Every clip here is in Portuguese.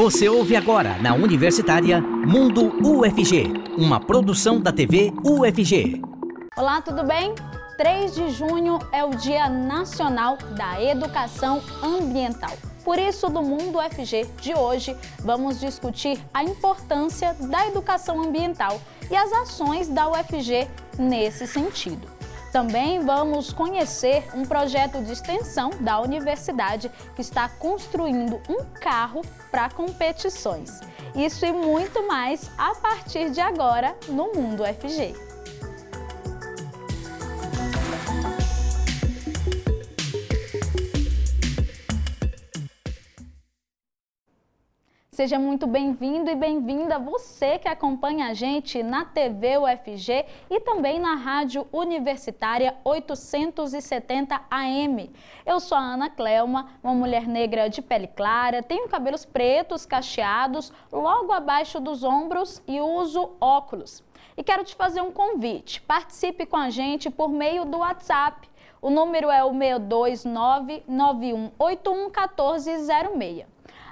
Você ouve agora na Universitária Mundo UFG, uma produção da TV UFG. Olá, tudo bem? 3 de junho é o Dia Nacional da Educação Ambiental. Por isso, do Mundo UFG de hoje, vamos discutir a importância da educação ambiental e as ações da UFG nesse sentido. Também vamos conhecer um projeto de extensão da universidade que está construindo um carro para competições. Isso e muito mais a partir de agora no Mundo FG. Seja muito bem-vindo e bem-vinda você que acompanha a gente na TV UFG e também na Rádio Universitária 870 AM. Eu sou a Ana Clelma, uma mulher negra de pele clara, tenho cabelos pretos cacheados logo abaixo dos ombros e uso óculos. E quero te fazer um convite. Participe com a gente por meio do WhatsApp. O número é o 629 9181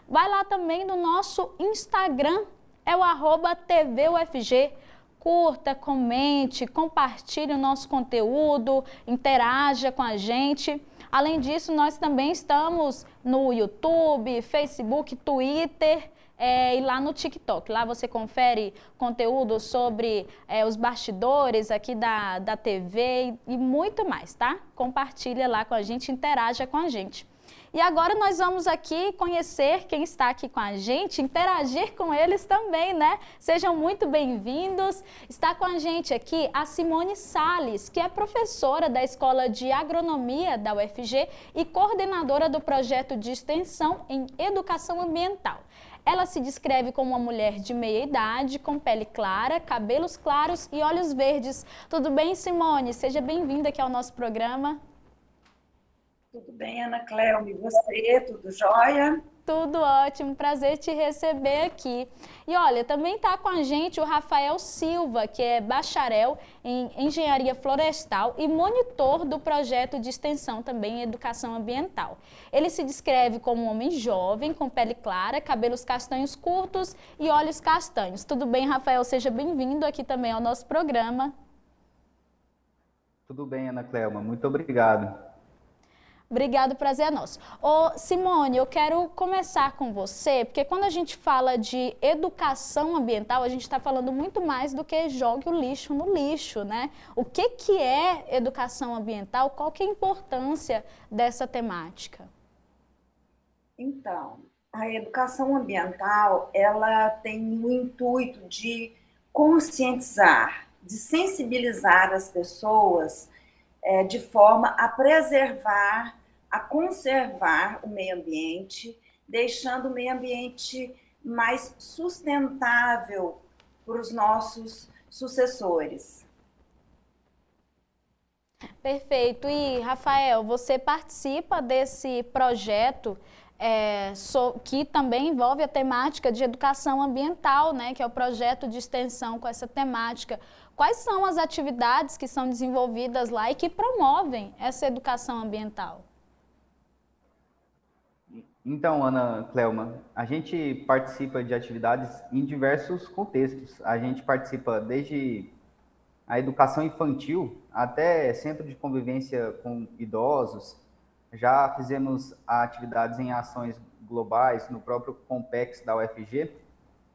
Vai lá também no nosso Instagram, é o arroba TVUFG. Curta, comente, compartilhe o nosso conteúdo, interaja com a gente. Além disso, nós também estamos no YouTube, Facebook, Twitter é, e lá no TikTok. Lá você confere conteúdo sobre é, os bastidores aqui da, da TV e, e muito mais, tá? Compartilha lá com a gente, interaja com a gente. E agora nós vamos aqui conhecer quem está aqui com a gente, interagir com eles também, né? Sejam muito bem-vindos. Está com a gente aqui a Simone Sales, que é professora da Escola de Agronomia da UFG e coordenadora do projeto de extensão em Educação Ambiental. Ela se descreve como uma mulher de meia idade, com pele clara, cabelos claros e olhos verdes. Tudo bem, Simone? Seja bem-vinda aqui ao nosso programa. Tudo bem, Ana Cléo? E você? Tudo jóia? Tudo ótimo, prazer te receber aqui. E olha, também está com a gente o Rafael Silva, que é bacharel em Engenharia Florestal e monitor do projeto de extensão também em Educação Ambiental. Ele se descreve como um homem jovem, com pele clara, cabelos castanhos curtos e olhos castanhos. Tudo bem, Rafael? Seja bem-vindo aqui também ao nosso programa. Tudo bem, Ana Clelma. Muito obrigado. Obrigado, prazer é nosso. Ô, Simone, eu quero começar com você, porque quando a gente fala de educação ambiental, a gente está falando muito mais do que jogue o lixo no lixo, né? O que, que é educação ambiental? Qual que é a importância dessa temática? Então, a educação ambiental, ela tem o intuito de conscientizar, de sensibilizar as pessoas é, de forma a preservar a conservar o meio ambiente, deixando o meio ambiente mais sustentável para os nossos sucessores. Perfeito. E, Rafael, você participa desse projeto é, so, que também envolve a temática de educação ambiental, né, que é o projeto de extensão com essa temática. Quais são as atividades que são desenvolvidas lá e que promovem essa educação ambiental? Então, Ana Clelma, a gente participa de atividades em diversos contextos. A gente participa desde a educação infantil até centro de convivência com idosos. Já fizemos atividades em ações globais no próprio Compex da UFG,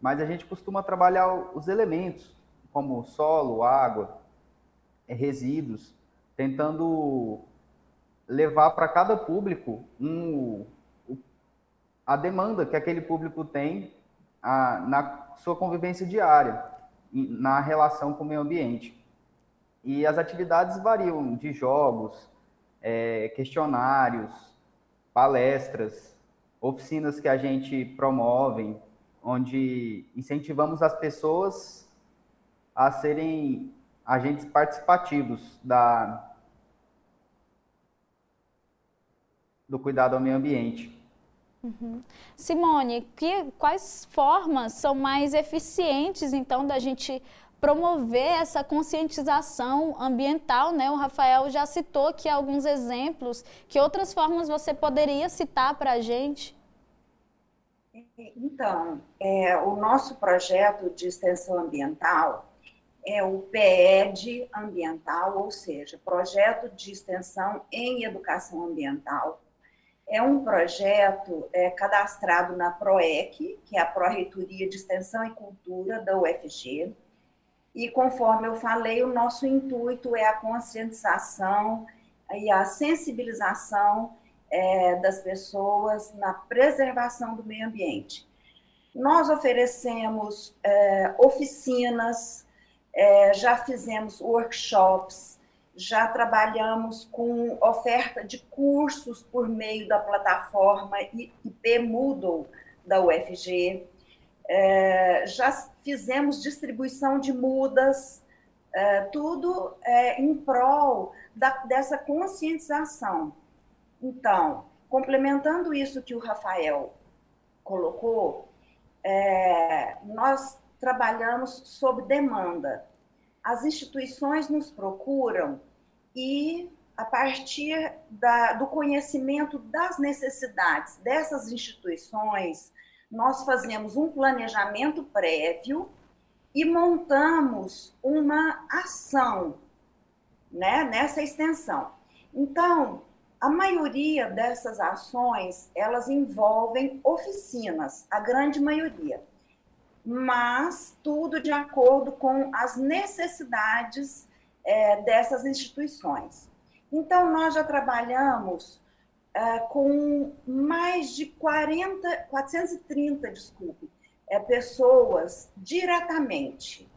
mas a gente costuma trabalhar os elementos, como solo, água, resíduos, tentando levar para cada público um a demanda que aquele público tem a, na sua convivência diária, na relação com o meio ambiente. E as atividades variam de jogos, é, questionários, palestras, oficinas que a gente promove, onde incentivamos as pessoas a serem agentes participativos da, do cuidado ao meio ambiente. Uhum. Simone, que, quais formas são mais eficientes, então, da gente promover essa conscientização ambiental, né? O Rafael já citou aqui alguns exemplos. Que outras formas você poderia citar para a gente? Então, é, o nosso projeto de extensão ambiental é o PED ambiental, ou seja, Projeto de Extensão em Educação Ambiental. É um projeto é, cadastrado na PROEC, que é a Pró-Reitoria de Extensão e Cultura da UFG, e conforme eu falei, o nosso intuito é a conscientização e a sensibilização é, das pessoas na preservação do meio ambiente. Nós oferecemos é, oficinas, é, já fizemos workshops, já trabalhamos com oferta de cursos por meio da plataforma IP Moodle da UFG, é, já fizemos distribuição de mudas, é, tudo é, em prol da, dessa conscientização. Então, complementando isso que o Rafael colocou, é, nós trabalhamos sob demanda. As instituições nos procuram e, a partir da, do conhecimento das necessidades dessas instituições, nós fazemos um planejamento prévio e montamos uma ação né, nessa extensão. Então, a maioria dessas ações, elas envolvem oficinas, a grande maioria, mas tudo de acordo com as necessidades é, dessas instituições. Então, nós já trabalhamos é, com mais de 40, 430, desculpe, é, pessoas diretamente.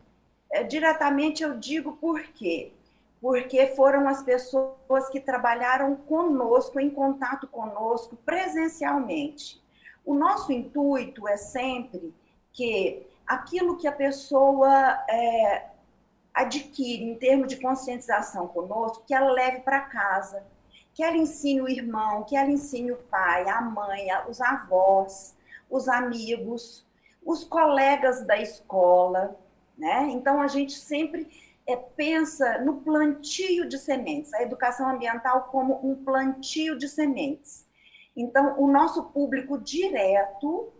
É, diretamente eu digo por quê? Porque foram as pessoas que trabalharam conosco, em contato conosco, presencialmente. O nosso intuito é sempre que aquilo que a pessoa é, adquire em termos de conscientização conosco, que ela leve para casa, que ela ensine o irmão, que ela ensine o pai, a mãe, os avós, os amigos, os colegas da escola, né? Então a gente sempre é, pensa no plantio de sementes, a educação ambiental como um plantio de sementes. Então o nosso público direto,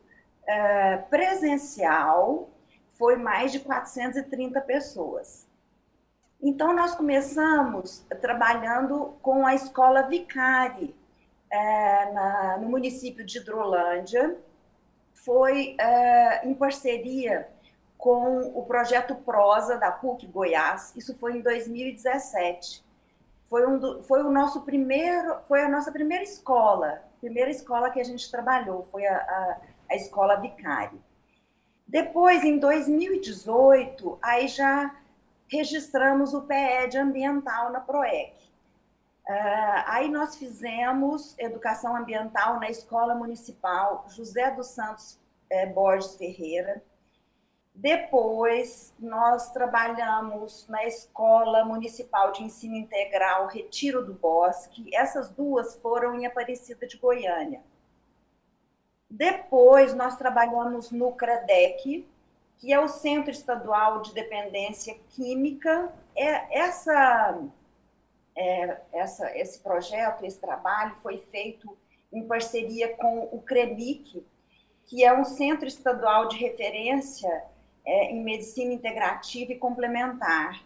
é, presencial, foi mais de 430 pessoas. Então, nós começamos trabalhando com a escola Vicari, é, na, no município de Hidrolândia. Foi é, em parceria com o projeto Prosa da PUC Goiás. Isso foi em 2017. Foi, um do, foi o nosso primeiro, foi a nossa primeira escola, primeira escola que a gente trabalhou, foi a, a escola Vicari. Depois, em 2018, aí já registramos o PED ambiental na PROEC. Uh, aí nós fizemos educação ambiental na Escola Municipal José dos Santos eh, Borges Ferreira. Depois, nós trabalhamos na Escola Municipal de Ensino Integral Retiro do Bosque. Essas duas foram em Aparecida de Goiânia. Depois, nós trabalhamos no CREDEC, que é o Centro Estadual de Dependência Química. É, essa, é, essa, esse projeto, esse trabalho foi feito em parceria com o CREMIC, que é um centro estadual de referência é, em medicina integrativa e complementar.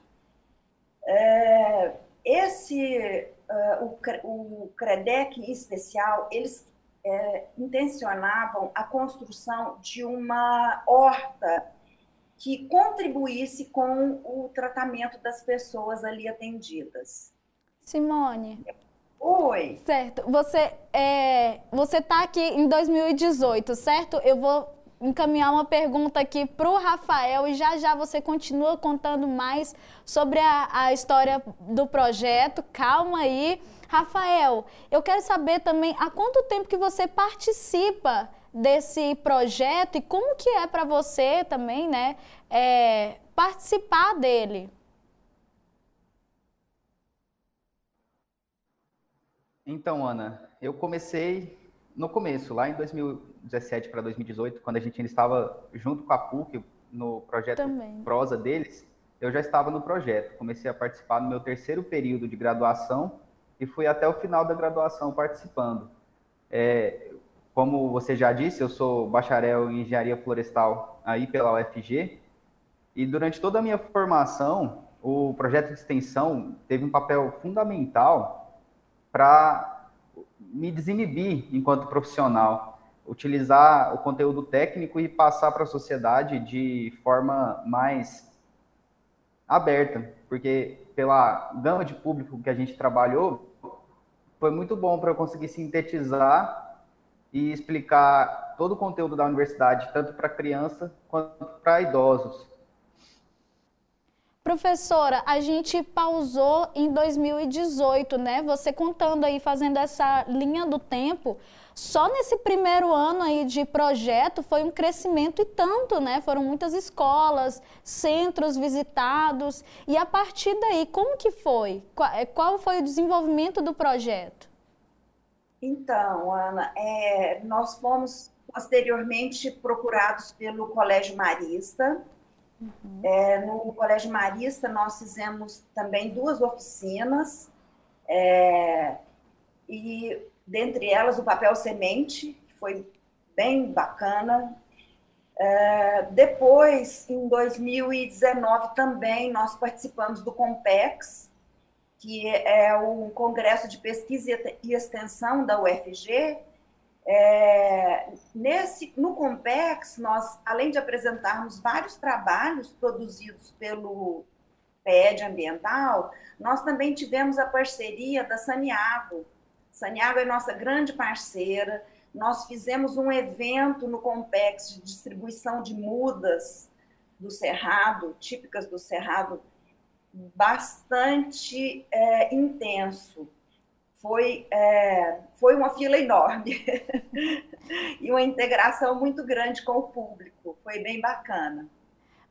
É, esse, uh, o, o CREDEC em especial, eles é, intencionavam a construção de uma horta que contribuísse com o tratamento das pessoas ali atendidas. Simone. Oi. Certo. Você é, você está aqui em 2018, certo? Eu vou encaminhar uma pergunta aqui para o Rafael e já já você continua contando mais sobre a, a história do projeto. Calma aí. Rafael, eu quero saber também há quanto tempo que você participa desse projeto e como que é para você também, né, é, participar dele. Então, Ana, eu comecei no começo, lá em 2017 para 2018, quando a gente ainda estava junto com a PUC no projeto Também. Prosa deles, eu já estava no projeto. Comecei a participar no meu terceiro período de graduação e fui até o final da graduação participando. É, como você já disse, eu sou bacharel em engenharia florestal aí pela UFG, e durante toda a minha formação, o projeto de extensão teve um papel fundamental para me desinibir enquanto profissional, utilizar o conteúdo técnico e passar para a sociedade de forma mais aberta, porque pela gama de público que a gente trabalhou, foi muito bom para eu conseguir sintetizar e explicar todo o conteúdo da universidade, tanto para criança quanto para idosos. Professora, a gente pausou em 2018, né? Você contando aí, fazendo essa linha do tempo, só nesse primeiro ano aí de projeto foi um crescimento e tanto, né? Foram muitas escolas, centros visitados. E a partir daí, como que foi? Eh, qual foi o desenvolvimento do projeto? Então, Ana, é, nós fomos posteriormente procurados pelo Colégio Marista. Uhum. É, no Colégio Marista, nós fizemos também duas oficinas. É, e dentre elas o papel semente, que foi bem bacana. É, depois, em 2019 também, nós participamos do Compex, que é o Congresso de Pesquisa e Extensão da UFG. É, nesse, no Compex, nós, além de apresentarmos vários trabalhos produzidos pelo PED Ambiental, nós também tivemos a parceria da Saniago, Saniago é nossa grande parceira. Nós fizemos um evento no Compex de distribuição de mudas do Cerrado, típicas do Cerrado, bastante é, intenso. Foi, é, foi uma fila enorme e uma integração muito grande com o público. Foi bem bacana.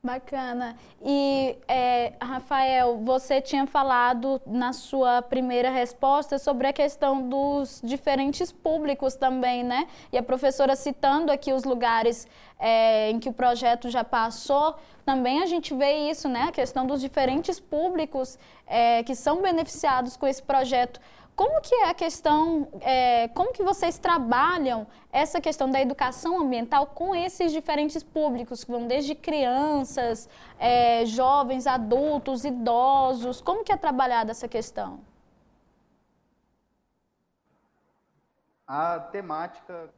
Bacana. E, é, Rafael, você tinha falado na sua primeira resposta sobre a questão dos diferentes públicos também, né? E a professora citando aqui os lugares é, em que o projeto já passou, também a gente vê isso, né? A questão dos diferentes públicos é, que são beneficiados com esse projeto. Como que é a questão, é, como que vocês trabalham essa questão da educação ambiental com esses diferentes públicos, que vão desde crianças, é, jovens, adultos, idosos, como que é trabalhada essa questão? A temática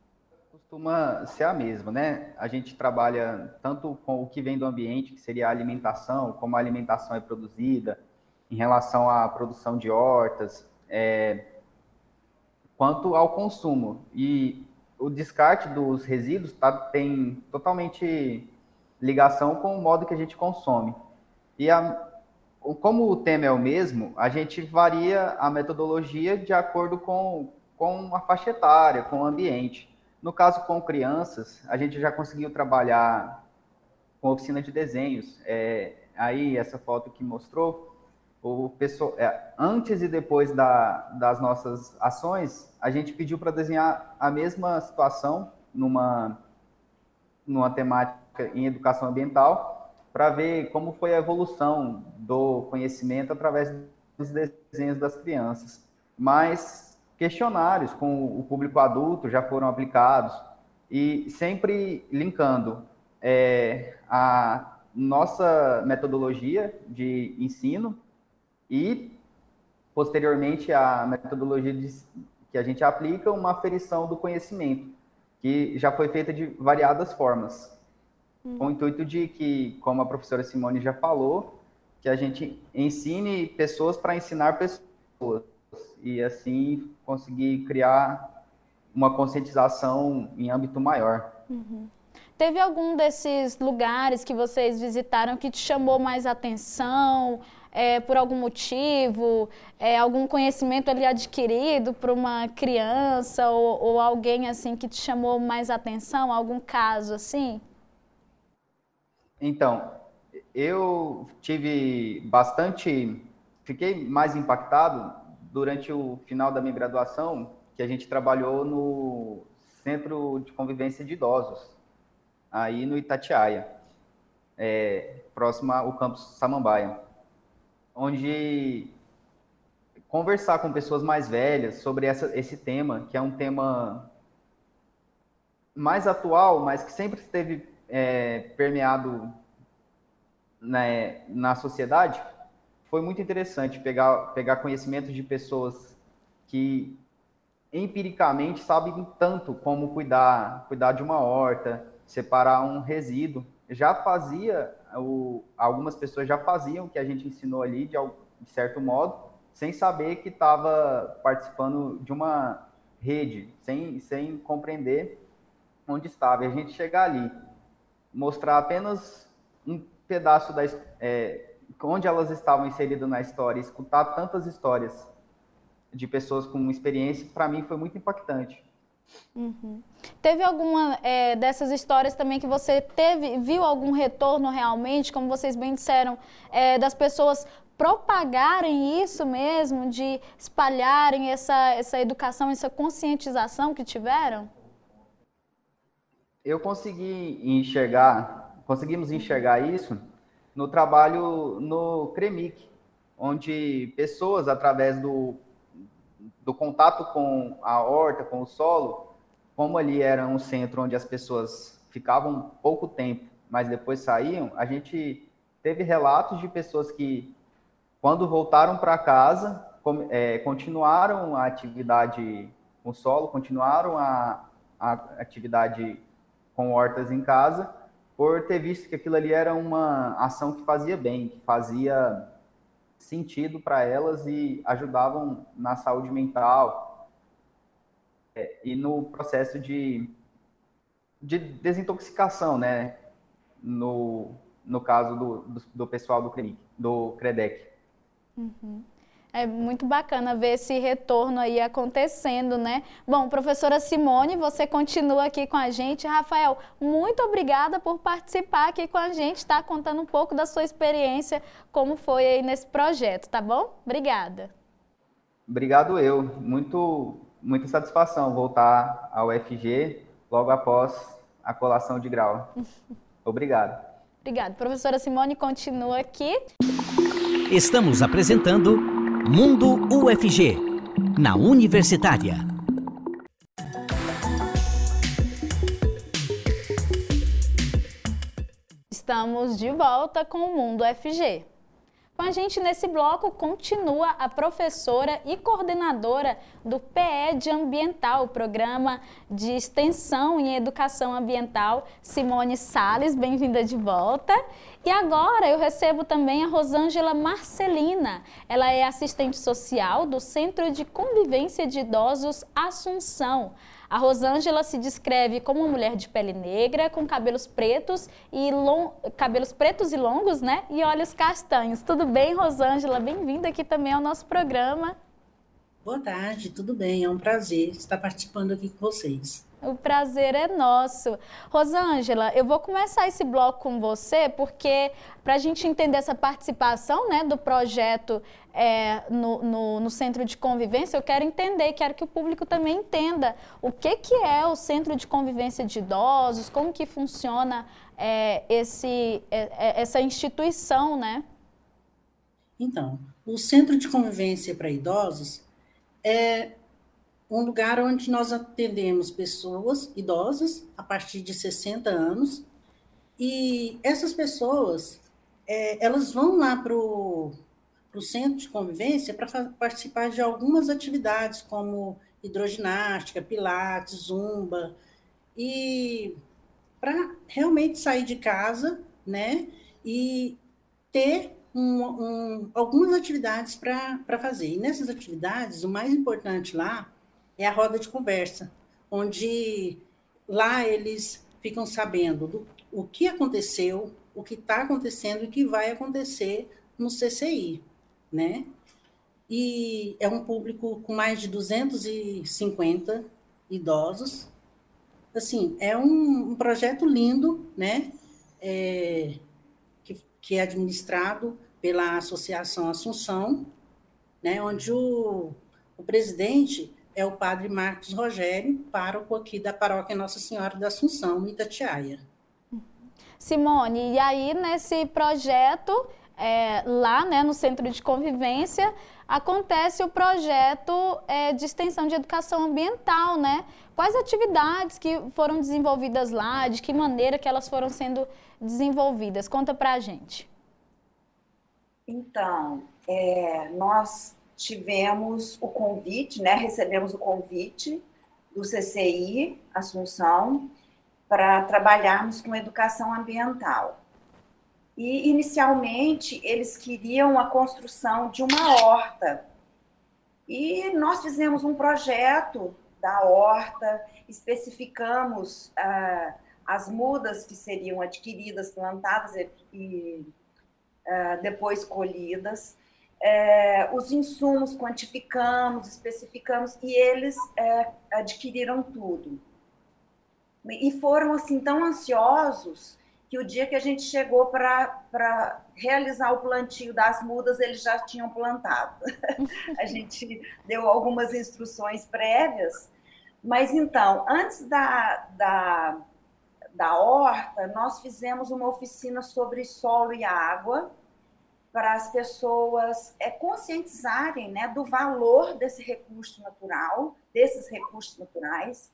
costuma ser a mesma, né? A gente trabalha tanto com o que vem do ambiente, que seria a alimentação, como a alimentação é produzida, em relação à produção de hortas, é, quanto ao consumo. E o descarte dos resíduos tá, tem totalmente ligação com o modo que a gente consome. E a, como o tema é o mesmo, a gente varia a metodologia de acordo com, com a faixa etária, com o ambiente. No caso com crianças, a gente já conseguiu trabalhar com oficina de desenhos. É, aí, essa foto que mostrou, o pessoal, é, antes e depois da, das nossas ações, a gente pediu para desenhar a mesma situação numa, numa temática em educação ambiental, para ver como foi a evolução do conhecimento através dos desenhos das crianças. Mas questionários com o público adulto já foram aplicados e sempre linkando é, a nossa metodologia de ensino e, posteriormente, a metodologia de, que a gente aplica, uma aferição do conhecimento, que já foi feita de variadas formas, hum. com o intuito de que, como a professora Simone já falou, que a gente ensine pessoas para ensinar pessoas, e assim conseguir criar uma conscientização em âmbito maior. Uhum. Teve algum desses lugares que vocês visitaram que te chamou mais atenção? É, por algum motivo, é, algum conhecimento ali adquirido por uma criança ou, ou alguém assim que te chamou mais atenção, algum caso assim? Então, eu tive bastante, fiquei mais impactado durante o final da minha graduação, que a gente trabalhou no Centro de Convivência de Idosos, aí no Itatiaia, é, próximo ao campus Samambaia onde conversar com pessoas mais velhas sobre essa, esse tema, que é um tema mais atual, mas que sempre esteve é, permeado né, na sociedade, foi muito interessante pegar, pegar conhecimento de pessoas que empiricamente sabem tanto como cuidar, cuidar de uma horta, separar um resíduo. Já fazia, o, algumas pessoas já faziam o que a gente ensinou ali, de, de certo modo, sem saber que estava participando de uma rede, sem, sem compreender onde estava. E a gente chegar ali, mostrar apenas um pedaço da, é, onde elas estavam inseridas na história, escutar tantas histórias de pessoas com experiência, para mim foi muito impactante. Uhum. Teve alguma é, dessas histórias também que você teve, viu algum retorno realmente, como vocês bem disseram, é, das pessoas propagarem isso mesmo, de espalharem essa, essa educação, essa conscientização que tiveram? Eu consegui enxergar, conseguimos enxergar isso no trabalho no CREMIC, onde pessoas, através do, do contato com a horta, com o solo, como ali era um centro onde as pessoas ficavam pouco tempo, mas depois saíam, a gente teve relatos de pessoas que, quando voltaram para casa, é, continuaram a atividade com solo, continuaram a, a atividade com hortas em casa, por ter visto que aquilo ali era uma ação que fazia bem, que fazia sentido para elas e ajudavam na saúde mental é, e no processo de, de desintoxicação, né? No, no caso do, do, do pessoal do, CREDEC. Uhum. É muito bacana ver esse retorno aí acontecendo, né? Bom, professora Simone, você continua aqui com a gente. Rafael, muito obrigada por participar aqui com a gente, está contando um pouco da sua experiência, como foi aí nesse projeto, tá bom? Obrigada. Obrigado eu. Muito, muita satisfação voltar ao FG logo após a colação de grau. Obrigado. Obrigada. Professora Simone continua aqui. Estamos apresentando Mundo UFG, na Universitária. Estamos de volta com o Mundo UFG. Com a gente nesse bloco continua a professora e coordenadora do PED Ambiental, Programa de Extensão em Educação Ambiental, Simone Sales. Bem-vinda de volta. E agora eu recebo também a Rosângela Marcelina. Ela é assistente social do Centro de Convivência de Idosos Assunção. A Rosângela se descreve como uma mulher de pele negra, com cabelos pretos e long... cabelos pretos e longos, né? E olhos castanhos. Tudo bem, Rosângela? Bem-vinda aqui também ao nosso programa. Boa tarde, tudo bem? É um prazer estar participando aqui com vocês. O prazer é nosso. Rosângela, eu vou começar esse bloco com você, porque para a gente entender essa participação né, do projeto é, no, no, no, Centro de Convivência, eu quero entender, quero que o público também entenda o que, que é o Centro de Convivência de Idosos, como que funciona é, esse, é, é essa instituição, né? Então, o Centro de Convivência para Idosos é um lugar onde nós atendemos pessoas idosas a partir de 60 anos e essas pessoas é, elas vão lá para o centro de convivência para participar de algumas atividades como hidroginástica, pilates, zumba e para realmente sair de casa, né, e ter um, um, algumas atividades para fazer. E nessas atividades, o mais importante lá é a roda de conversa, onde lá eles ficam sabendo do, o que aconteceu, o que está acontecendo e o que vai acontecer no CCI, né? E é um público com mais de 250 idosos. Assim, é um, um projeto lindo, né? É, que, que é administrado pela Associação Assunção, né? Onde o, o presidente é o padre Marcos Rogério, pároco aqui da paróquia Nossa Senhora da Assunção, Itatiaia. Simone, e aí nesse projeto é, lá né, no Centro de Convivência, acontece o projeto é, de extensão de educação ambiental, né? Quais atividades que foram desenvolvidas lá, de que maneira que elas foram sendo desenvolvidas? Conta pra gente. Então, é, nós tivemos o convite, né? Recebemos o convite do CCI Assunção para trabalharmos com educação ambiental. E, inicialmente, eles queriam a construção de uma horta. E nós fizemos um projeto da horta, especificamos ah, as mudas que seriam adquiridas, plantadas e, ah, depois colhidas. É, os insumos quantificamos, especificamos e eles é, adquiriram tudo. E foram assim tão ansiosos que o dia que a gente chegou para realizar o plantio das mudas, eles já tinham plantado. a gente deu algumas instruções prévias, mas então, antes da, da, da horta, nós fizemos uma oficina sobre solo e água, para as pessoas é, conscientizarem né, do valor desse recurso natural, desses recursos naturais,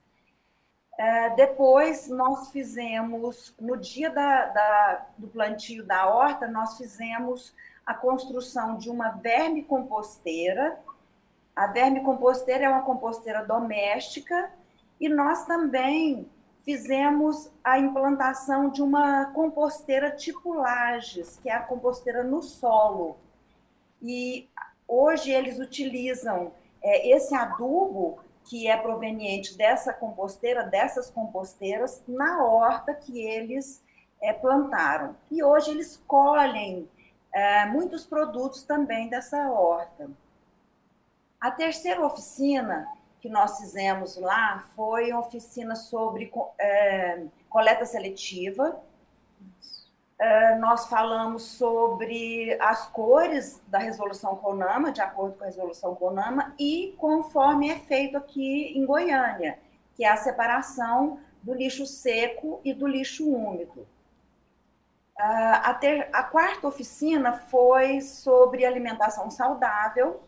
é, depois, nós fizemos, no dia da, da, do plantio da horta, nós fizemos a construção de uma verme composteira. A verme composteira é uma composteira doméstica e nós também fizemos a implantação de uma composteira tipo lajes, que é a composteira no solo. E hoje eles utilizam é, esse adubo que é proveniente dessa composteira, dessas composteiras, na horta que eles é, plantaram. E hoje eles colhem é, muitos produtos também dessa horta. A terceira oficina que nós fizemos lá foi uma oficina sobre é, coleta seletiva, é, nós falamos sobre as cores da resolução CONAMA, de acordo com a resolução CONAMA, e conforme é feito aqui em Goiânia, que é a separação do lixo seco e do lixo úmido. A, ter, a quarta oficina foi sobre alimentação saudável.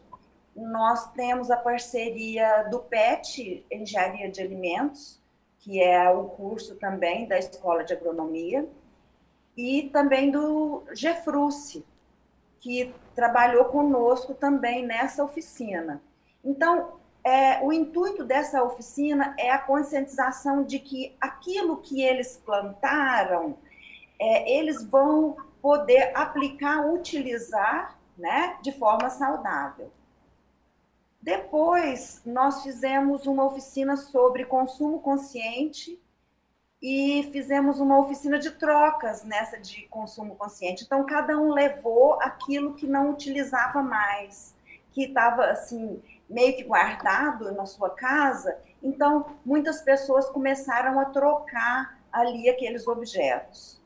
Nós temos a parceria do PET, Engenharia de Alimentos, que é o curso também da Escola de Agronomia e também do Gefruce, que trabalhou conosco também nessa oficina. Então, é, o intuito dessa oficina é a conscientização de que aquilo que eles plantaram, é, eles vão poder aplicar, utilizar né, de forma saudável. Depois, nós fizemos uma oficina sobre consumo consciente e fizemos uma oficina de trocas nessa de consumo consciente. Então, cada um levou aquilo que não utilizava mais, que estava assim, meio que guardado na sua casa. Então, muitas pessoas começaram a trocar ali aqueles objetos.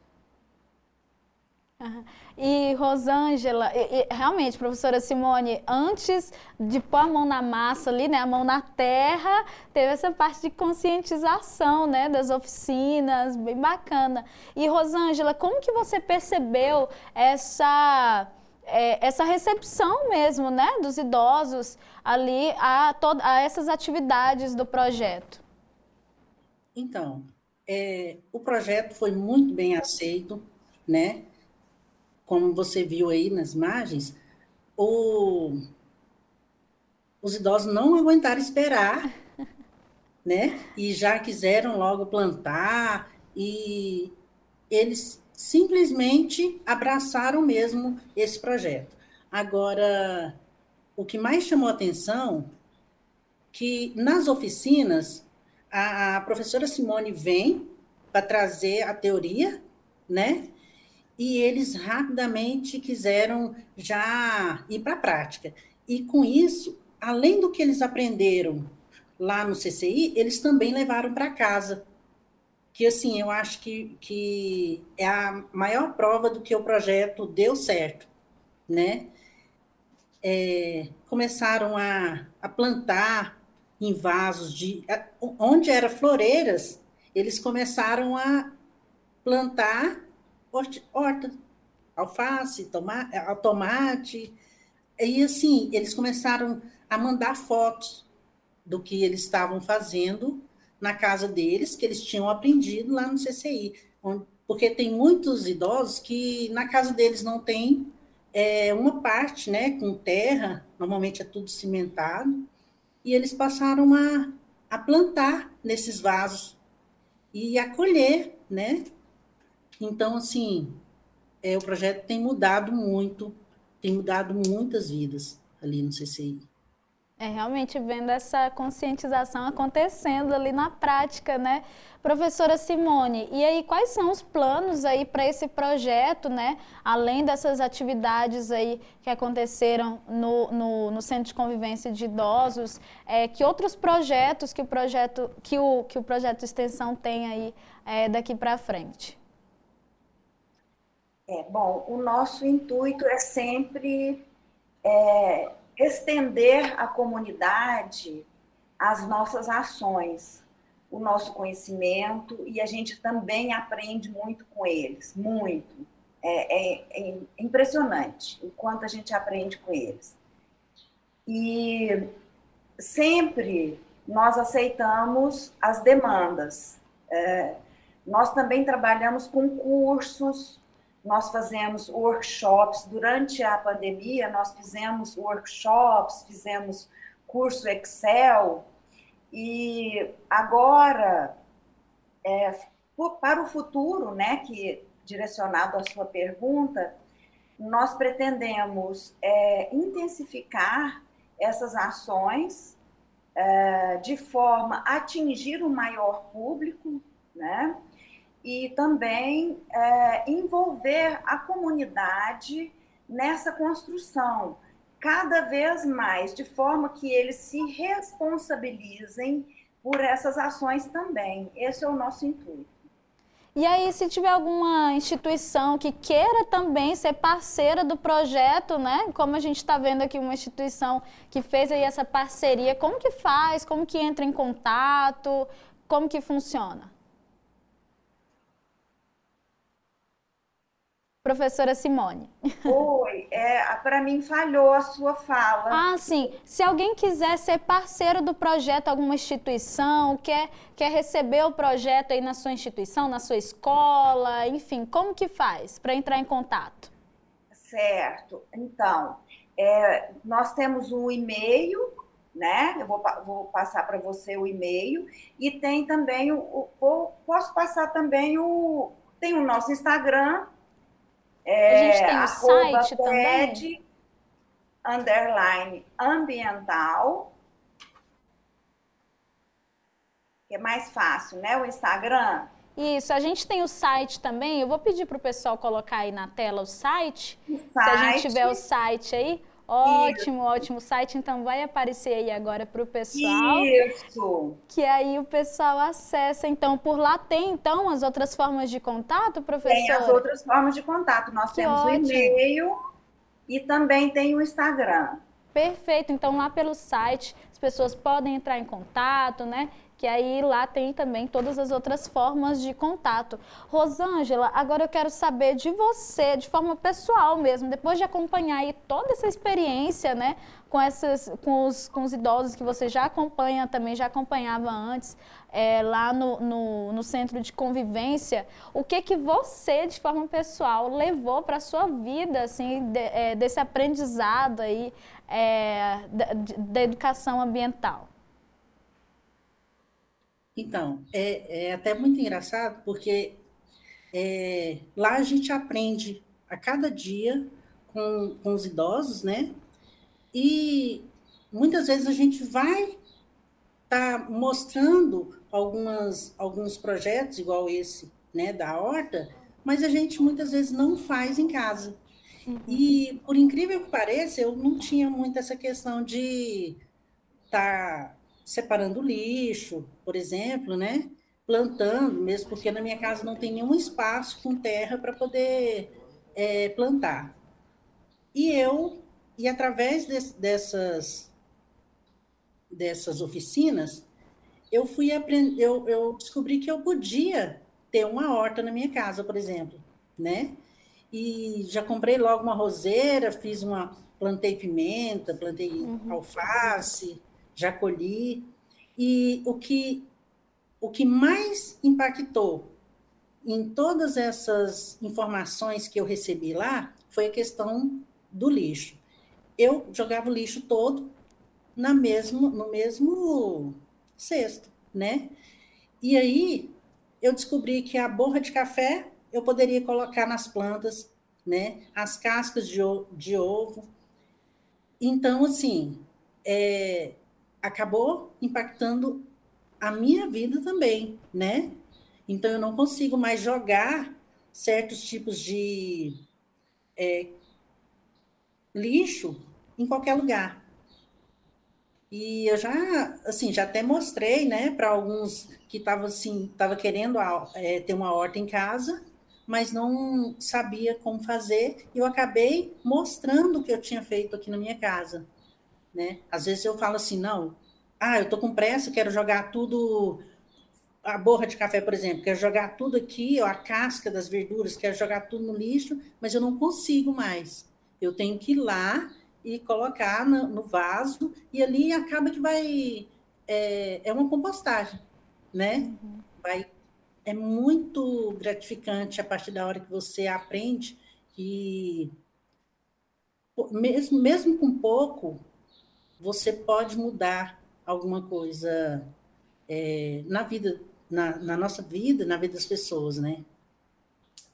Uhum. E Rosângela, e, e, realmente, professora Simone, antes de pôr a mão na massa ali, né, a mão na terra, teve essa parte de conscientização, né, das oficinas, bem bacana. E Rosângela, como que você percebeu essa é, essa recepção mesmo, né, dos idosos ali a, a essas atividades do projeto? Então, é, o projeto foi muito bem aceito, né? Como você viu aí nas imagens, o, os idosos não aguentaram esperar, né? E já quiseram logo plantar e eles simplesmente abraçaram mesmo esse projeto. Agora, o que mais chamou atenção que nas oficinas a, a professora Simone vem para trazer a teoria, né? E eles rapidamente quiseram já ir para a prática. E com isso, além do que eles aprenderam lá no CCI, eles também levaram para casa. Que assim, eu acho que, que é a maior prova do que o projeto deu certo, né? É, começaram a, a plantar em vasos de onde era floreiras, eles começaram a plantar horta, alface, toma, tomate. E assim, eles começaram a mandar fotos do que eles estavam fazendo na casa deles, que eles tinham aprendido lá no CCI. Porque tem muitos idosos que na casa deles não tem é, uma parte né, com terra, normalmente é tudo cimentado, e eles passaram a, a plantar nesses vasos e a colher, né? Então, assim, é, o projeto tem mudado muito, tem mudado muitas vidas ali no CCI. É realmente vendo essa conscientização acontecendo ali na prática, né? Professora Simone, e aí quais são os planos aí para esse projeto, né? Além dessas atividades aí que aconteceram no, no, no Centro de Convivência de Idosos, é, que outros projetos que o projeto que o, que o projeto extensão tem aí é, daqui para frente? É, bom, o nosso intuito é sempre é, estender à comunidade as nossas ações, o nosso conhecimento, e a gente também aprende muito com eles, muito. É, é, é impressionante o quanto a gente aprende com eles. E sempre nós aceitamos as demandas. É, nós também trabalhamos com cursos, nós fazemos workshops. Durante a pandemia, nós fizemos workshops, fizemos curso Excel, e agora, é, para o futuro, né, que direcionado à sua pergunta, nós pretendemos é, intensificar essas ações é, de forma a atingir o maior público, né? E também é, envolver a comunidade nessa construção, cada vez mais, de forma que eles se responsabilizem por essas ações também. Esse é o nosso intuito. E aí, se tiver alguma instituição que queira também ser parceira do projeto, né? Como a gente está vendo aqui uma instituição que fez aí essa parceria, como que faz? Como que entra em contato? Como que funciona? Professora Simone. Oi, é, para mim falhou a sua fala. Ah, sim. Se alguém quiser ser parceiro do projeto, alguma instituição, quer, quer receber o projeto aí na sua instituição, na sua escola, enfim, como que faz para entrar em contato? Certo. Então, é, nós temos um e-mail, né? Eu vou, vou passar para você o e-mail e tem também o, o, posso passar também o tem o nosso Instagram é, a gente tem o site também. underline ambiental, que é mais fácil, né? O Instagram. Isso, a gente tem o site também. Eu vou pedir para o pessoal colocar aí na tela o site. o site. Se a gente tiver o site aí. Ótimo, Isso. ótimo site. Então vai aparecer aí agora para o pessoal. Isso. Que aí o pessoal acessa. Então, por lá tem então as outras formas de contato, professor? Tem as outras formas de contato. Nós que temos ótimo. o e-mail e também tem o Instagram. Perfeito. Então, lá pelo site, as pessoas podem entrar em contato, né? Que aí lá tem também todas as outras formas de contato. Rosângela, agora eu quero saber de você, de forma pessoal mesmo, depois de acompanhar aí toda essa experiência, né, com, essas, com, os, com os idosos que você já acompanha também, já acompanhava antes, é, lá no, no, no, centro de convivência, o que que você, de forma pessoal, levou para a sua vida, assim, de, é, desse aprendizado aí é, da, da educação ambiental? Então, é, é até muito engraçado, porque é, lá a gente aprende a cada dia com, com os idosos, né? E muitas vezes a gente vai estar tá mostrando algumas, alguns projetos, igual esse, né, da horta, mas a gente muitas vezes não faz em casa. Uhum. E, por incrível que pareça, eu não tinha muito essa questão de estar tá separando lixo, por exemplo, né? Plantando, mesmo porque na minha casa não tem nenhum espaço com terra para poder é, plantar. E eu, e através de, dessas, dessas oficinas, eu fui aprender, eu, eu descobri que eu podia ter uma horta na minha casa, por exemplo, né? e já comprei logo uma roseira, fiz uma, plantei pimenta, plantei uhum. alface, já colhi. E o que, o que mais impactou em todas essas informações que eu recebi lá foi a questão do lixo. Eu jogava o lixo todo na mesmo, no mesmo cesto, né? E aí eu descobri que a borra de café eu poderia colocar nas plantas, né? As cascas de, de ovo. Então, assim, é, acabou impactando a minha vida também, né? Então, eu não consigo mais jogar certos tipos de é, lixo em qualquer lugar. E eu já, assim, já até mostrei, né, para alguns que estavam assim, tava querendo é, ter uma horta em casa, mas não sabia como fazer. E eu acabei mostrando o que eu tinha feito aqui na minha casa, né? Às vezes eu falo assim, não, ah, eu tô com pressa, quero jogar tudo a borra de café, por exemplo, quero jogar tudo aqui, ó, a casca das verduras, quero jogar tudo no lixo, mas eu não consigo mais. Eu tenho que ir lá e colocar no, no vaso, e ali acaba que vai. É, é uma compostagem, né? Uhum. Vai é muito gratificante a partir da hora que você aprende que mesmo, mesmo com pouco, você pode mudar alguma coisa é, na vida, na, na, nossa vida, na vida das pessoas, né?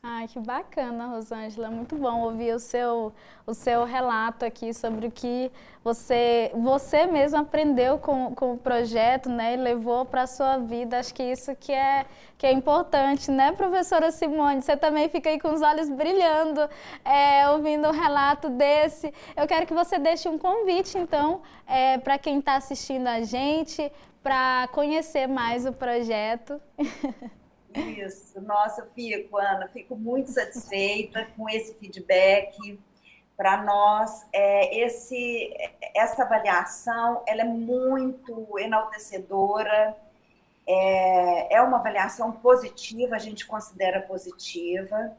Ai, que bacana, Rosângela. Muito bom ouvir o seu, o seu relato aqui sobre o que você, você mesmo aprendeu com, com o projeto, né? E levou para a sua vida. Acho que isso que é, que é importante, né, professora Simone? Você também fica aí com os olhos brilhando, é, ouvindo um relato desse. Eu quero que você deixe um convite, então, é, para quem está assistindo a gente, para conhecer mais o projeto. Isso, nossa, eu fico, Ana, fico muito satisfeita com esse feedback. Para nós, é, esse, essa avaliação ela é muito enaltecedora, é, é uma avaliação positiva, a gente considera positiva.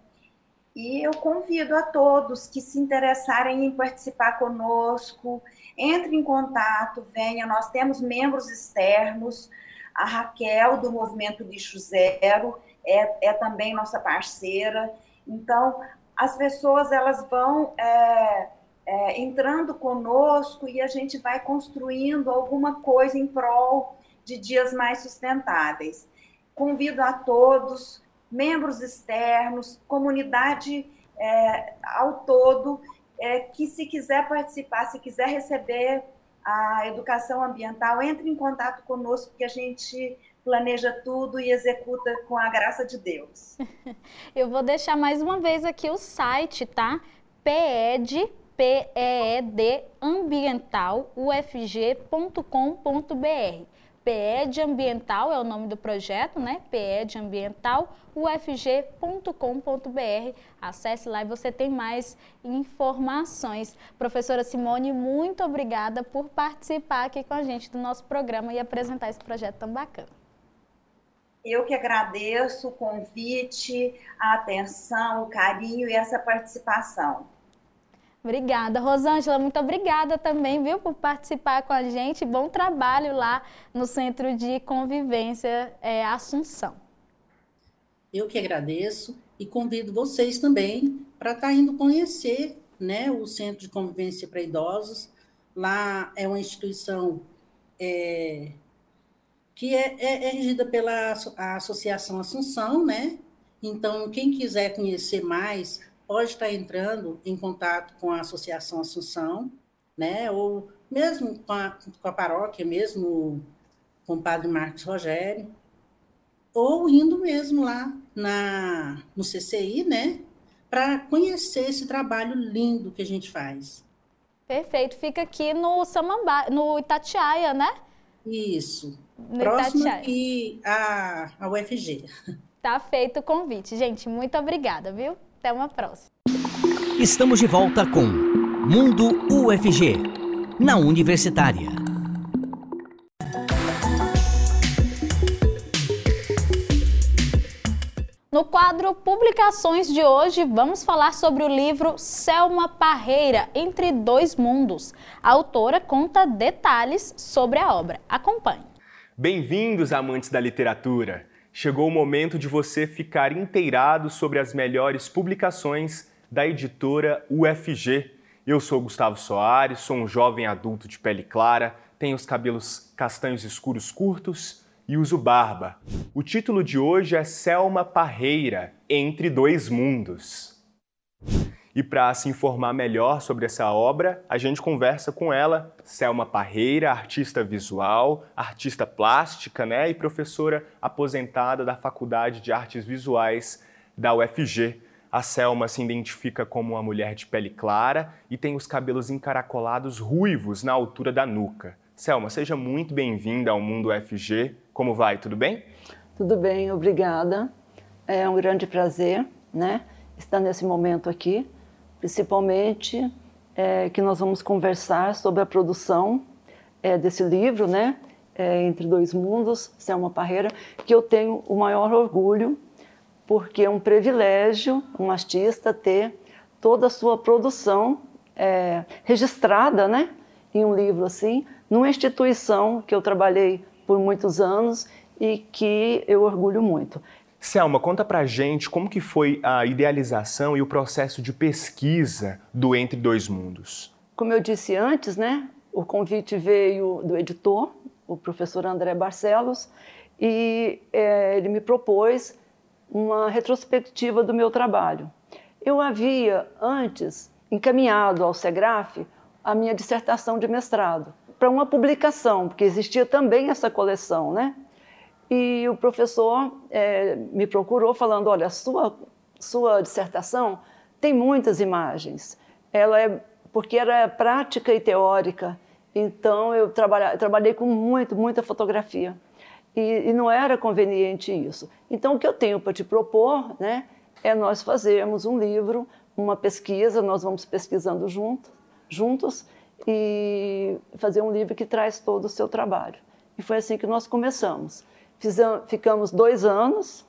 E eu convido a todos que se interessarem em participar conosco, entre em contato, venha. Nós temos membros externos, a Raquel, do Movimento Lixo Zero, é, é também nossa parceira. Então, as pessoas elas vão é, é, entrando conosco e a gente vai construindo alguma coisa em prol de dias mais sustentáveis. Convido a todos, membros externos, comunidade é, ao todo, é, que se quiser participar, se quiser receber a educação ambiental, entre em contato conosco que a gente planeja tudo e executa com a graça de Deus. Eu vou deixar mais uma vez aqui o site, tá? PED, P-E-E-D, ambiental, ufg.com.br. PED Ambiental é o nome do projeto, né? PED Ambiental, ufg.com.br. Acesse lá e você tem mais informações. Professora Simone, muito obrigada por participar aqui com a gente do nosso programa e apresentar esse projeto tão bacana. Eu que agradeço o convite, a atenção, o carinho e essa participação. Obrigada. Rosângela, muito obrigada também, viu, por participar com a gente. Bom trabalho lá no Centro de Convivência é, Assunção. Eu que agradeço e convido vocês também para estar tá indo conhecer né, o Centro de Convivência para Idosos. Lá é uma instituição é, que é, é, é regida pela Associação Assunção, né? Então, quem quiser conhecer mais, pode estar entrando em contato com a Associação Assunção, né? Ou mesmo com a, com a paróquia, mesmo com o Padre Marcos Rogério, ou indo mesmo lá na, no CCI, né? Para conhecer esse trabalho lindo que a gente faz. Perfeito. Fica aqui no Samambá, no Itatiaia, né? Isso. No Próximo Itatiaia. aqui a, a UFG. Tá feito o convite. Gente, muito obrigada, viu? Até uma próxima. Estamos de volta com Mundo UFG, na Universitária. No quadro Publicações de hoje, vamos falar sobre o livro Selma Parreira, Entre Dois Mundos. A autora conta detalhes sobre a obra. Acompanhe. Bem-vindos, amantes da literatura! Chegou o momento de você ficar inteirado sobre as melhores publicações da editora UFG. Eu sou Gustavo Soares, sou um jovem adulto de pele clara, tenho os cabelos castanhos escuros curtos e uso barba. O título de hoje é Selma Parreira, Entre Dois Mundos. E para se informar melhor sobre essa obra, a gente conversa com ela, Selma Parreira, artista visual, artista plástica né, e professora aposentada da Faculdade de Artes Visuais da UFG. A Selma se identifica como uma mulher de pele clara e tem os cabelos encaracolados ruivos na altura da nuca. Selma, seja muito bem-vinda ao Mundo UFG. Como vai? Tudo bem? Tudo bem, obrigada. É um grande prazer, né, estar nesse momento aqui, principalmente é, que nós vamos conversar sobre a produção é, desse livro, né, é, Entre Dois Mundos, Selma Parreira, que eu tenho o maior orgulho, porque é um privilégio um artista ter toda a sua produção é, registrada, né, em um livro assim, numa instituição que eu trabalhei por muitos anos e que eu orgulho muito. Selma, conta pra gente como que foi a idealização e o processo de pesquisa do Entre Dois Mundos. Como eu disse antes, né, o convite veio do editor, o professor André Barcelos, e é, ele me propôs uma retrospectiva do meu trabalho. Eu havia antes encaminhado ao SEGRAF a minha dissertação de mestrado para uma publicação, porque existia também essa coleção, né? E o professor é, me procurou falando, olha, sua sua dissertação tem muitas imagens. Ela é porque era prática e teórica. Então eu trabalhei, trabalhei com muito, muita fotografia. E, e, não era conveniente isso. Então o que eu tenho para te propor, né, é nós fazermos um livro, uma pesquisa, nós vamos pesquisando junto, juntos e fazer um livro que traz todo o seu trabalho. E foi assim que nós começamos. Ficamos dois anos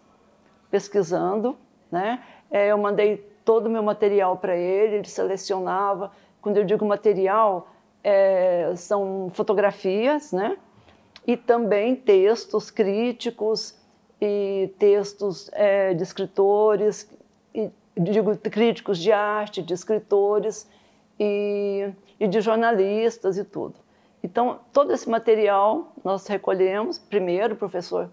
pesquisando, né? É, eu mandei todo o meu material para ele, ele selecionava. Quando eu digo material, é, são fotografias, né? E também textos críticos e textos é, de escritores, e, digo críticos de arte, de escritores e, e de jornalistas e tudo. Então, todo esse material nós recolhemos. Primeiro, o professor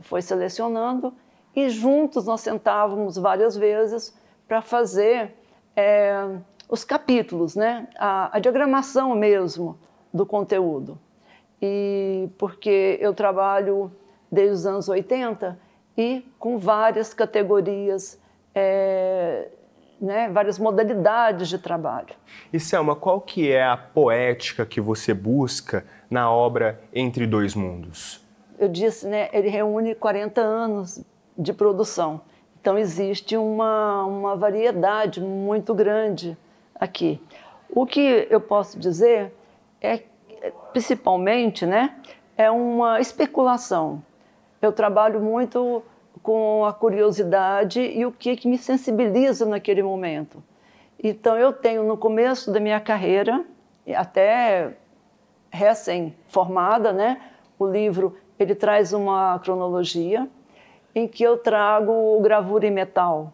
foi selecionando e juntos nós sentávamos várias vezes para fazer é, os capítulos, né? A, a, diagramação mesmo do conteúdo. E porque eu trabalho desde os anos 80 e com várias categorias é, né, várias modalidades de trabalho. E Selma, qual que é a poética que você busca na obra Entre Dois Mundos? Eu disse, né, ele reúne 40 anos de produção. Então existe uma, uma variedade muito grande aqui. O que eu posso dizer é, principalmente, né, é uma especulação. Eu trabalho muito com a curiosidade e o que, que me sensibiliza naquele momento. Então, eu tenho no começo da minha carreira, até recém-formada, né, o livro ele traz uma cronologia em que eu trago gravura em metal.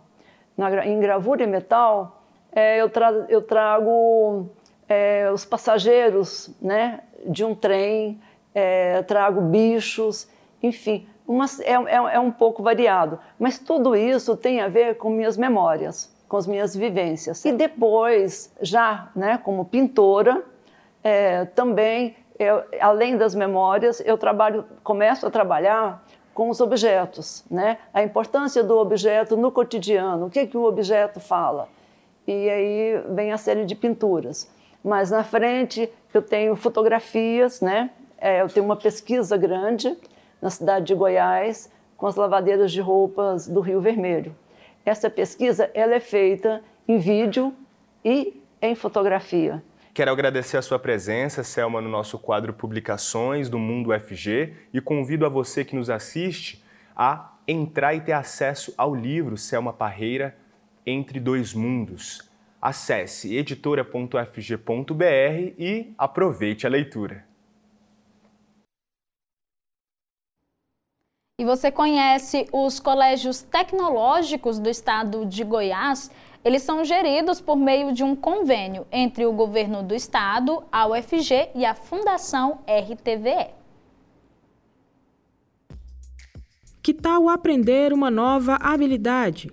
Na, em gravura em metal, é, eu, tra, eu, trago é, os passageiros né, de um trem, é, trago bichos, enfim, uma, é, é, é um pouco variado, mas tudo isso tem a ver com minhas memórias, com as minhas vivências. E depois, já né, como pintora, é, também, eu, além das memórias, eu trabalho, começo a trabalhar com os objetos, né? A importância do objeto no cotidiano, o que que o objeto fala. E aí vem a série de pinturas. Mas na frente eu tenho fotografias, né? É, eu tenho uma pesquisa grande na cidade de Goiás, com as lavadeiras de roupas do Rio Vermelho. Essa pesquisa ela é feita em vídeo e em fotografia. Quero agradecer a sua presença, Selma, no nosso quadro Publicações do Mundo UFG e convido a você que nos assiste a entrar e ter acesso ao livro Selma Parreira Entre Dois Mundos. Acesse editora.fg.br e aproveite a leitura. E você conhece os colégios tecnológicos do estado de Goiás? Eles são geridos por meio de um convênio entre o governo do estado, a UFG e a Fundação RTVE. Que tal aprender uma nova habilidade?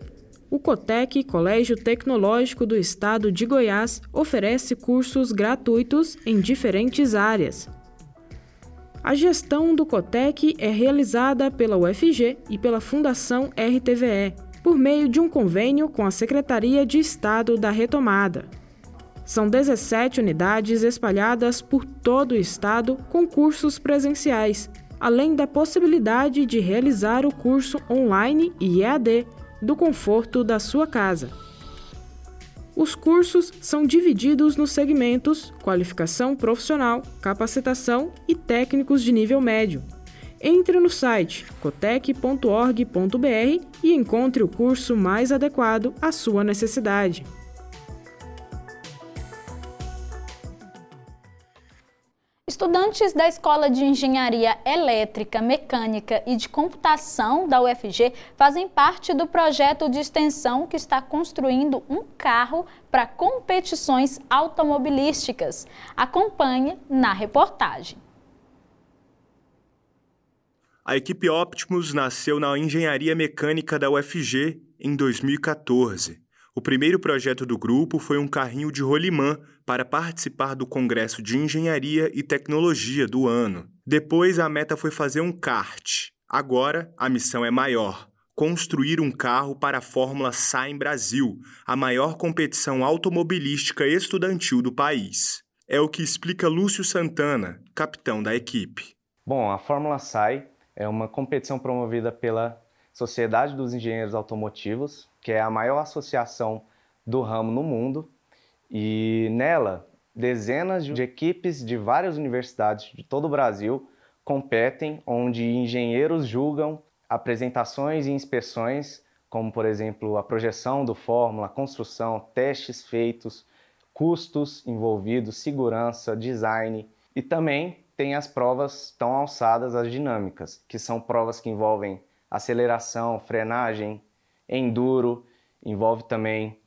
O Cotec, Colégio Tecnológico do Estado de Goiás, oferece cursos gratuitos em diferentes áreas. A gestão do Cotec é realizada pela UFG e pela Fundação RTVE, por meio de um convênio com a Secretaria de Estado da Retomada. São 17 unidades espalhadas por todo o estado com cursos presenciais, além da possibilidade de realizar o curso online e EAD do conforto da sua casa. Os cursos são divididos nos segmentos qualificação profissional, capacitação e técnicos de nível médio. Entre no site cotec.org.br e encontre o curso mais adequado à sua necessidade. Estudantes da Escola de Engenharia Elétrica, Mecânica e de Computação da UFG fazem parte do projeto de extensão que está construindo um carro para competições automobilísticas. Acompanhe na reportagem. A equipe Optimus nasceu na Engenharia Mecânica da UFG em 2014. O primeiro projeto do grupo foi um carrinho de rolimã para participar do Congresso de Engenharia e Tecnologia do ano. Depois, a meta foi fazer um kart. Agora, a missão é maior: construir um carro para a Fórmula SAI Brasil, a maior competição automobilística estudantil do país. É o que explica Lúcio Santana, capitão da equipe. Bom, a Fórmula SAI é uma competição promovida pela Sociedade dos Engenheiros Automotivos, que é a maior associação do ramo no mundo, e nela dezenas de equipes de várias universidades de todo o Brasil competem, onde engenheiros julgam apresentações e inspeções, como por exemplo a projeção do fórmula, construção, testes feitos, custos envolvidos, segurança, design. E também tem as provas tão alçadas as dinâmicas, que são provas que envolvem aceleração, frenagem, enduro, envolve também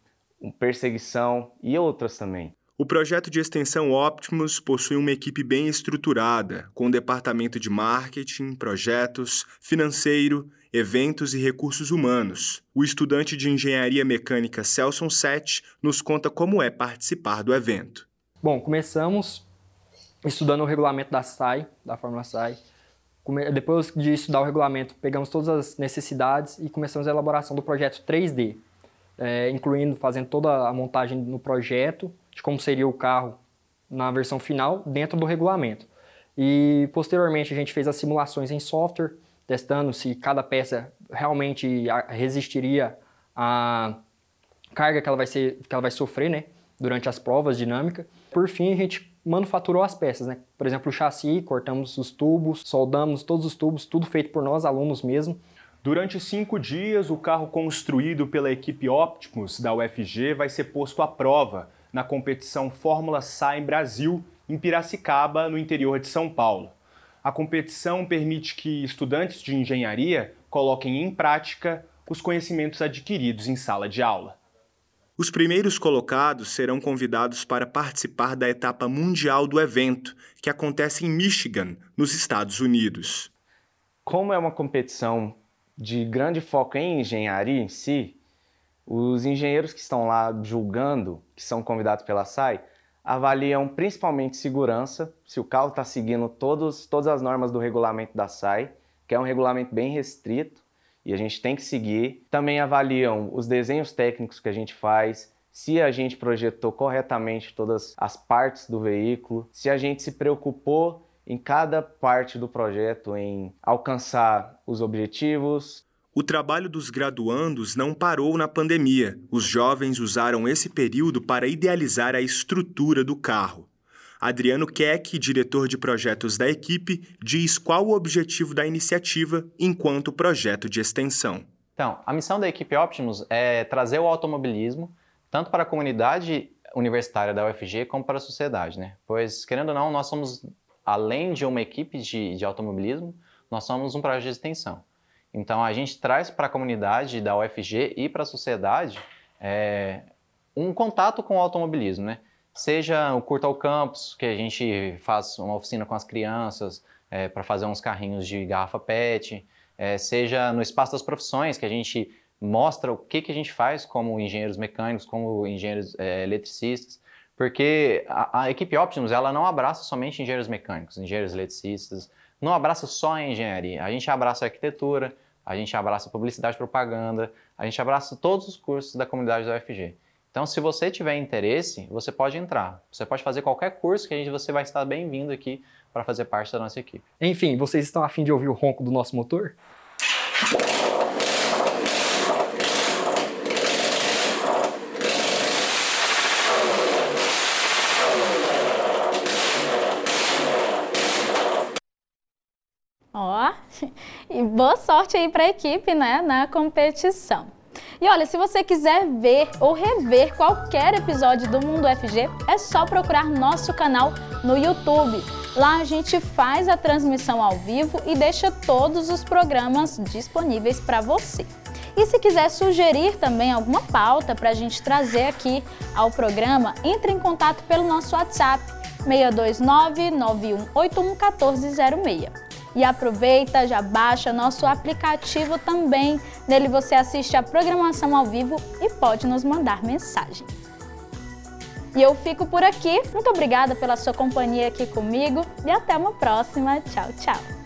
perseguição e outras também. O projeto de extensão Optimus possui uma equipe bem estruturada, com departamento de marketing, projetos, financeiro, eventos e recursos humanos. O estudante de engenharia mecânica Celson Sete nos conta como é participar do evento. Bom, começamos estudando o regulamento da SAI, da Fórmula SAI. Depois de estudar o regulamento, pegamos todas as necessidades e começamos a elaboração do projeto 3D, é, incluindo fazendo toda a montagem no projeto de como seria o carro na versão final dentro do regulamento. E posteriormente a gente fez as simulações em software, testando se cada peça realmente resistiria à carga que ela vai, ser, que ela vai sofrer né, durante as provas dinâmicas. Por fim, a gente manufaturou as peças, né? Por exemplo, o chassi, cortamos os tubos, soldamos todos os tubos, tudo feito por nós, alunos mesmo. Durante cinco dias, o carro construído pela equipe Optimus da UFG vai ser posto à prova na competição Fórmula SAI Brasil, em Piracicaba, no interior de São Paulo. A competição permite que estudantes de engenharia coloquem em prática os conhecimentos adquiridos em sala de aula. Os primeiros colocados serão convidados para participar da etapa mundial do evento, que acontece em Michigan, nos Estados Unidos. Como é uma competição de grande foco em engenharia em si, os engenheiros que estão lá julgando, que são convidados pela SAI, avaliam principalmente segurança, se o carro está seguindo todos, todas as normas do regulamento da SAI, que é um regulamento bem restrito e a gente tem que seguir. Também avaliam os desenhos técnicos que a gente faz, se a gente projetou corretamente todas as partes do veículo, se a gente se preocupou em cada parte do projeto em alcançar os objetivos. O trabalho dos graduandos não parou na pandemia. Os jovens usaram esse período para idealizar a estrutura do carro. Adriano Keck, diretor de projetos da equipe, diz qual o objetivo da iniciativa enquanto projeto de extensão. Então, a missão da equipe Optimus é trazer o automobilismo tanto para a comunidade universitária da UFG como para a sociedade, né? Pois, querendo ou não, nós somos, além de uma equipe de, de automobilismo, nós somos um projeto de extensão. Então, a gente traz para a comunidade da UFG e para a sociedade é, um contato com o automobilismo, né? Seja o Curta ao Campus, que a gente faz uma oficina com as crianças é, para fazer uns carrinhos de garrafa PET, é, seja no Espaço das Profissões, que a gente mostra o que, que a gente faz como engenheiros mecânicos, como engenheiros é, eletricistas, porque a, a, equipe Optimus ela não abraça somente engenheiros mecânicos, engenheiros eletricistas, não abraça só a engenharia, a gente abraça a arquitetura, a gente abraça publicidade e propaganda, a gente abraça todos os cursos da comunidade da UFG. Então, se você tiver interesse, você pode entrar. Você pode fazer qualquer curso que a gente, você vai estar bem-vindo aqui para fazer parte da nossa equipe. Enfim, vocês estão afim de ouvir o ronco do nosso motor? Ó, e boa sorte aí para a equipe, né, na competição. E olha, se você quiser ver ou rever qualquer episódio do Mundo FG, é só procurar nosso canal no YouTube. Lá a gente faz a transmissão ao vivo e deixa todos os programas disponíveis para você. E se quiser sugerir também alguma pauta para a gente trazer aqui ao programa, entre em contato pelo nosso WhatsApp 629 9181 1406. E aproveita, já baixa nosso aplicativo também. Nele você assiste a programação ao vivo e pode nos mandar mensagem. E eu fico por aqui. Muito obrigada pela sua companhia aqui comigo e até uma próxima. Tchau, tchau.